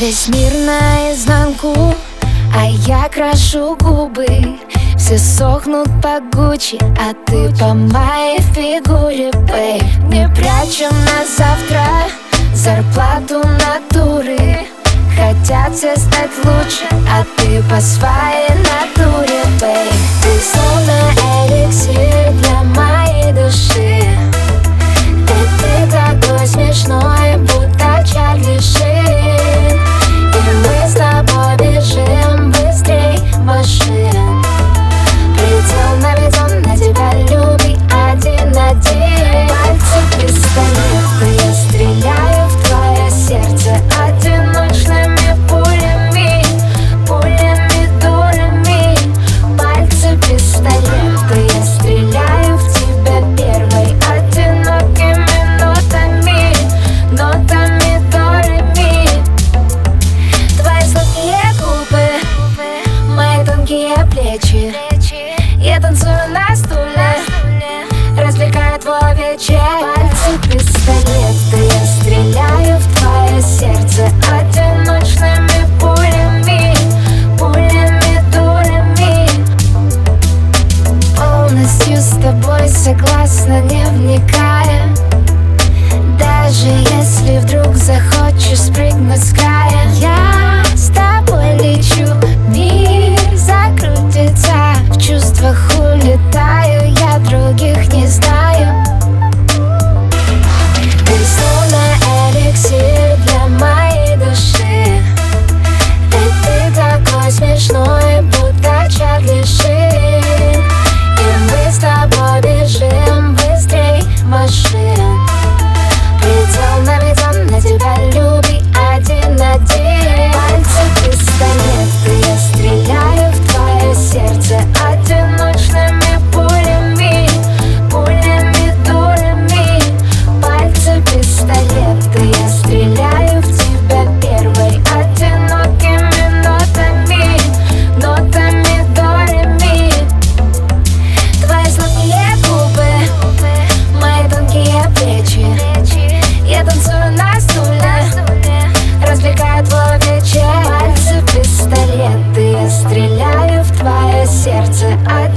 Весь мир наизнанку, а я крашу губы. Все сохнут по Гуччи, а ты по моей фигуре, бэй Не прячем на завтра зарплату натуры. Хотят все стать лучше, а ты по своей танцую на стуле. Развлекаю твой вечер Пальцы пистолеты. Я стреляю в твое сердце Одиночными пулями Пулями, дулями. Полностью с тобой согласна Не вникая сердце один.